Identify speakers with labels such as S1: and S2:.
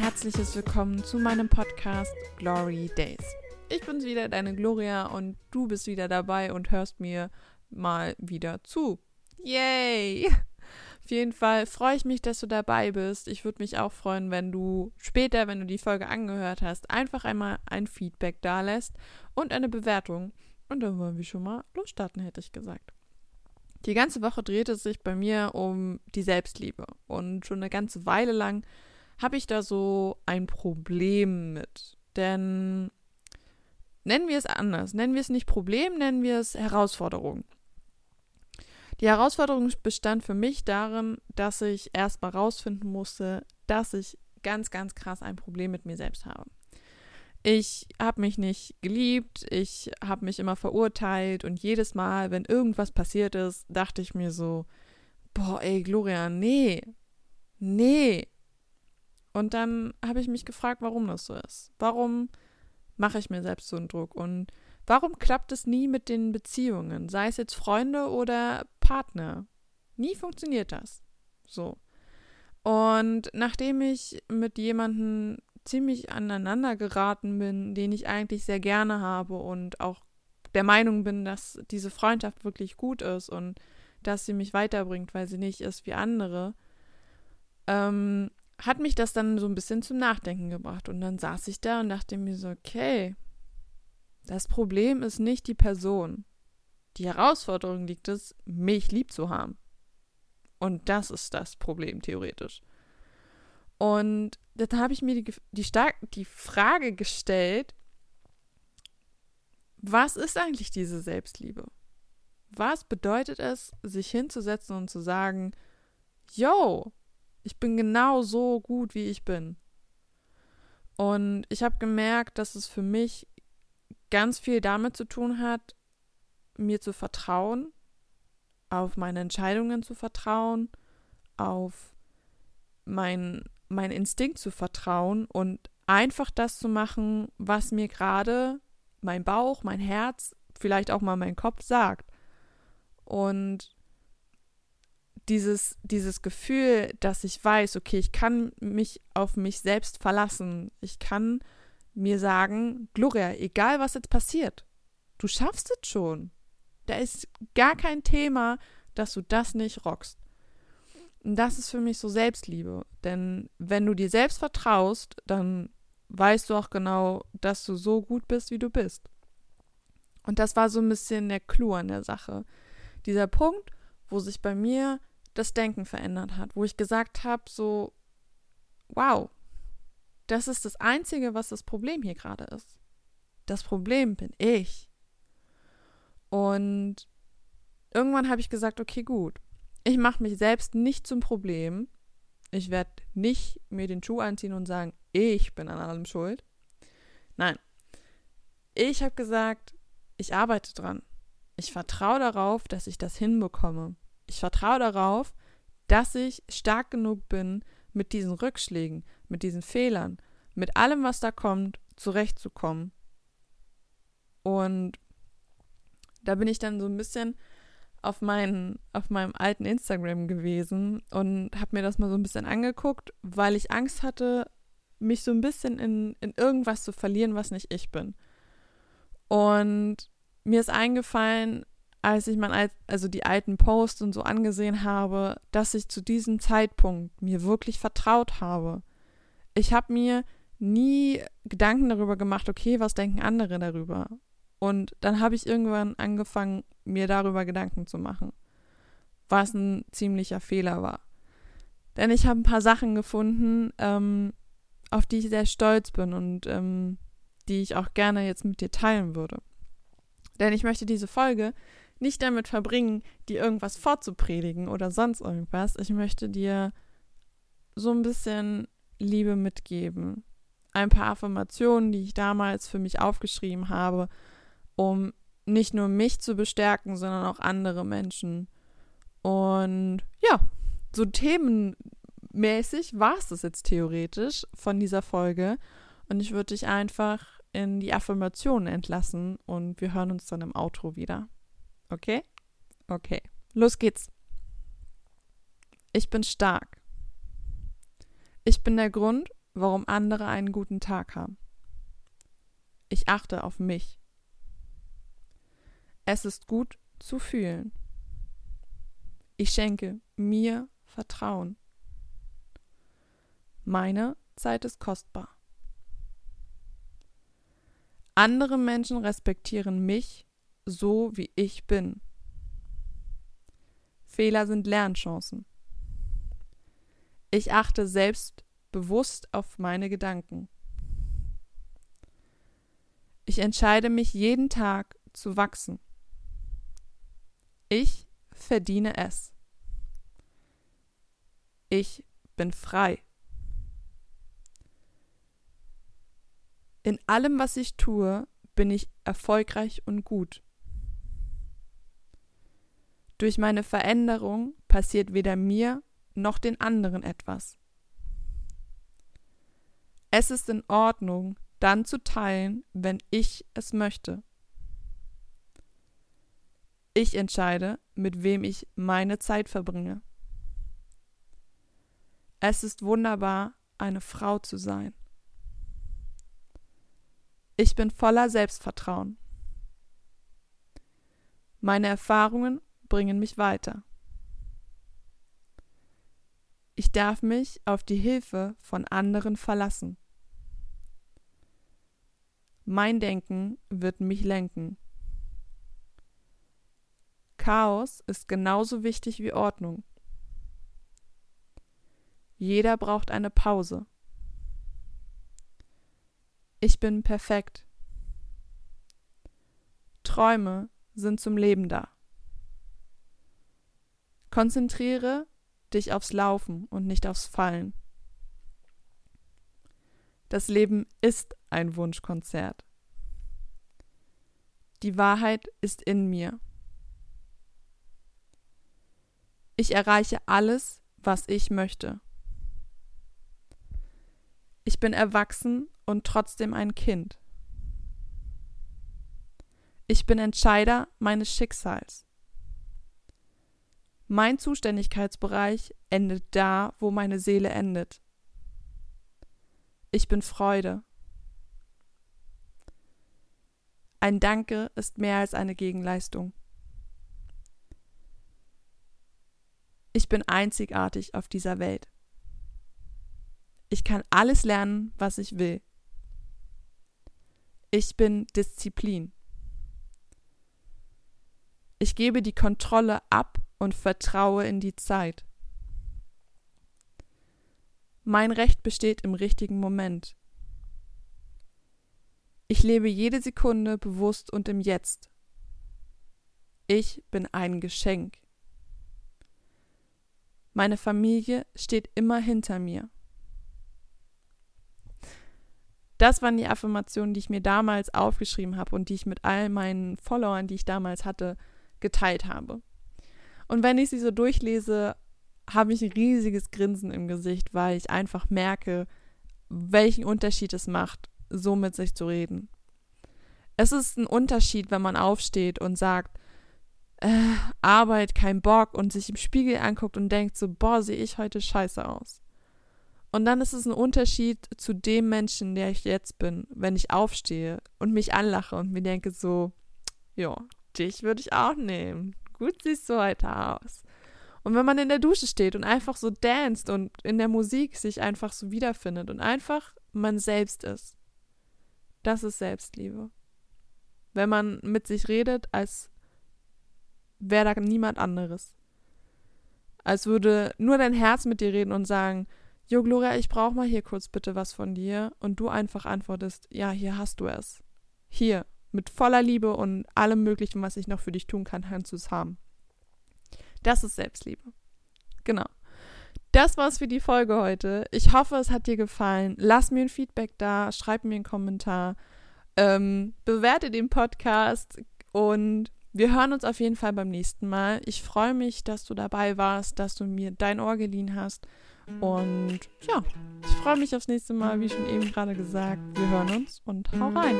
S1: herzliches Willkommen zu meinem Podcast Glory Days. Ich bin's wieder, deine Gloria, und du bist wieder dabei und hörst mir mal wieder zu. Yay! Auf jeden Fall freue ich mich, dass du dabei bist. Ich würde mich auch freuen, wenn du später, wenn du die Folge angehört hast, einfach einmal ein Feedback da lässt und eine Bewertung. Und dann wollen wir schon mal losstarten, hätte ich gesagt. Die ganze Woche dreht es sich bei mir um die Selbstliebe. Und schon eine ganze Weile lang habe ich da so ein Problem mit. Denn nennen wir es anders. Nennen wir es nicht Problem, nennen wir es Herausforderung. Die Herausforderung bestand für mich darin, dass ich erstmal rausfinden musste, dass ich ganz, ganz krass ein Problem mit mir selbst habe. Ich habe mich nicht geliebt, ich habe mich immer verurteilt und jedes Mal, wenn irgendwas passiert ist, dachte ich mir so, boah, ey, Gloria, nee, nee, und dann habe ich mich gefragt, warum das so ist. Warum mache ich mir selbst so einen Druck? Und warum klappt es nie mit den Beziehungen? Sei es jetzt Freunde oder Partner. Nie funktioniert das. So. Und nachdem ich mit jemandem ziemlich aneinander geraten bin, den ich eigentlich sehr gerne habe und auch der Meinung bin, dass diese Freundschaft wirklich gut ist und dass sie mich weiterbringt, weil sie nicht ist wie andere, ähm, hat mich das dann so ein bisschen zum Nachdenken gebracht. Und dann saß ich da und dachte mir so, okay, das Problem ist nicht die Person. Die Herausforderung liegt es, mich lieb zu haben. Und das ist das Problem, theoretisch. Und dann habe ich mir die, die, stark, die Frage gestellt, was ist eigentlich diese Selbstliebe? Was bedeutet es, sich hinzusetzen und zu sagen, yo, ich bin genau so gut, wie ich bin. Und ich habe gemerkt, dass es für mich ganz viel damit zu tun hat, mir zu vertrauen, auf meine Entscheidungen zu vertrauen, auf mein, mein Instinkt zu vertrauen und einfach das zu machen, was mir gerade mein Bauch, mein Herz, vielleicht auch mal mein Kopf sagt. Und dieses, dieses Gefühl, dass ich weiß, okay, ich kann mich auf mich selbst verlassen. Ich kann mir sagen, Gloria, egal was jetzt passiert, du schaffst es schon. Da ist gar kein Thema, dass du das nicht rockst. Das ist für mich so Selbstliebe. Denn wenn du dir selbst vertraust, dann weißt du auch genau, dass du so gut bist, wie du bist. Und das war so ein bisschen der Clou an der Sache. Dieser Punkt, wo sich bei mir das Denken verändert hat, wo ich gesagt habe, so, wow, das ist das Einzige, was das Problem hier gerade ist. Das Problem bin ich. Und irgendwann habe ich gesagt, okay, gut, ich mache mich selbst nicht zum Problem. Ich werde nicht mir den Schuh anziehen und sagen, ich bin an allem schuld. Nein. Ich habe gesagt, ich arbeite dran. Ich vertraue darauf, dass ich das hinbekomme. Ich vertraue darauf, dass ich stark genug bin, mit diesen Rückschlägen, mit diesen Fehlern, mit allem, was da kommt, zurechtzukommen. Und da bin ich dann so ein bisschen auf, mein, auf meinem alten Instagram gewesen und habe mir das mal so ein bisschen angeguckt, weil ich Angst hatte, mich so ein bisschen in, in irgendwas zu verlieren, was nicht ich bin. Und mir ist eingefallen, als ich mein, also die alten Posts und so angesehen habe, dass ich zu diesem Zeitpunkt mir wirklich vertraut habe. Ich habe mir nie Gedanken darüber gemacht, okay, was denken andere darüber? Und dann habe ich irgendwann angefangen, mir darüber Gedanken zu machen, was ein ziemlicher Fehler war. Denn ich habe ein paar Sachen gefunden, ähm, auf die ich sehr stolz bin und ähm, die ich auch gerne jetzt mit dir teilen würde. Denn ich möchte diese Folge nicht damit verbringen, dir irgendwas vorzupredigen oder sonst irgendwas. Ich möchte dir so ein bisschen Liebe mitgeben. Ein paar Affirmationen, die ich damals für mich aufgeschrieben habe, um nicht nur mich zu bestärken, sondern auch andere Menschen. Und ja, so themenmäßig war es das jetzt theoretisch von dieser Folge. Und ich würde dich einfach in die Affirmationen entlassen und wir hören uns dann im Outro wieder. Okay? Okay. Los geht's. Ich bin stark. Ich bin der Grund, warum andere einen guten Tag haben. Ich achte auf mich. Es ist gut zu fühlen. Ich schenke mir Vertrauen. Meine Zeit ist kostbar. Andere Menschen respektieren mich so, wie ich bin. Fehler sind Lernchancen. Ich achte selbst bewusst auf meine Gedanken. Ich entscheide mich jeden Tag zu wachsen. Ich verdiene es. Ich bin frei. In allem, was ich tue, bin ich erfolgreich und gut. Durch meine Veränderung passiert weder mir noch den anderen etwas. Es ist in Ordnung, dann zu teilen, wenn ich es möchte. Ich entscheide, mit wem ich meine Zeit verbringe. Es ist wunderbar, eine Frau zu sein. Ich bin voller Selbstvertrauen. Meine Erfahrungen bringen mich weiter. Ich darf mich auf die Hilfe von anderen verlassen. Mein Denken wird mich lenken. Chaos ist genauso wichtig wie Ordnung. Jeder braucht eine Pause. Ich bin perfekt. Träume sind zum Leben da. Konzentriere dich aufs Laufen und nicht aufs Fallen. Das Leben ist ein Wunschkonzert. Die Wahrheit ist in mir. Ich erreiche alles, was ich möchte. Ich bin erwachsen und trotzdem ein Kind. Ich bin Entscheider meines Schicksals. Mein Zuständigkeitsbereich endet da, wo meine Seele endet. Ich bin Freude. Ein Danke ist mehr als eine Gegenleistung. Ich bin einzigartig auf dieser Welt. Ich kann alles lernen, was ich will. Ich bin Disziplin. Ich gebe die Kontrolle ab und vertraue in die Zeit. Mein Recht besteht im richtigen Moment. Ich lebe jede Sekunde bewusst und im Jetzt. Ich bin ein Geschenk. Meine Familie steht immer hinter mir. Das waren die Affirmationen, die ich mir damals aufgeschrieben habe und die ich mit all meinen Followern, die ich damals hatte, geteilt habe. Und wenn ich sie so durchlese, habe ich ein riesiges Grinsen im Gesicht, weil ich einfach merke, welchen Unterschied es macht, so mit sich zu reden. Es ist ein Unterschied, wenn man aufsteht und sagt, äh, Arbeit, kein Bock und sich im Spiegel anguckt und denkt so, boah, sehe ich heute scheiße aus. Und dann ist es ein Unterschied zu dem Menschen, der ich jetzt bin, wenn ich aufstehe und mich anlache und mir denke so, ja, dich würde ich auch nehmen gut siehst du heute aus. Und wenn man in der Dusche steht und einfach so danst und in der Musik sich einfach so wiederfindet und einfach man selbst ist, das ist Selbstliebe. Wenn man mit sich redet, als wäre da niemand anderes. Als würde nur dein Herz mit dir reden und sagen, Jo Gloria, ich brauche mal hier kurz bitte was von dir. Und du einfach antwortest, ja, hier hast du es. Hier, mit voller Liebe und allem Möglichen, was ich noch für dich tun kann, kannst du es haben. Das ist Selbstliebe. Genau. Das war's für die Folge heute. Ich hoffe, es hat dir gefallen. Lass mir ein Feedback da, schreib mir einen Kommentar, ähm, bewerte den Podcast und wir hören uns auf jeden Fall beim nächsten Mal. Ich freue mich, dass du dabei warst, dass du mir dein Ohr geliehen hast. Und ja, ich freue mich aufs nächste Mal, wie schon eben gerade gesagt. Wir hören uns und hau rein.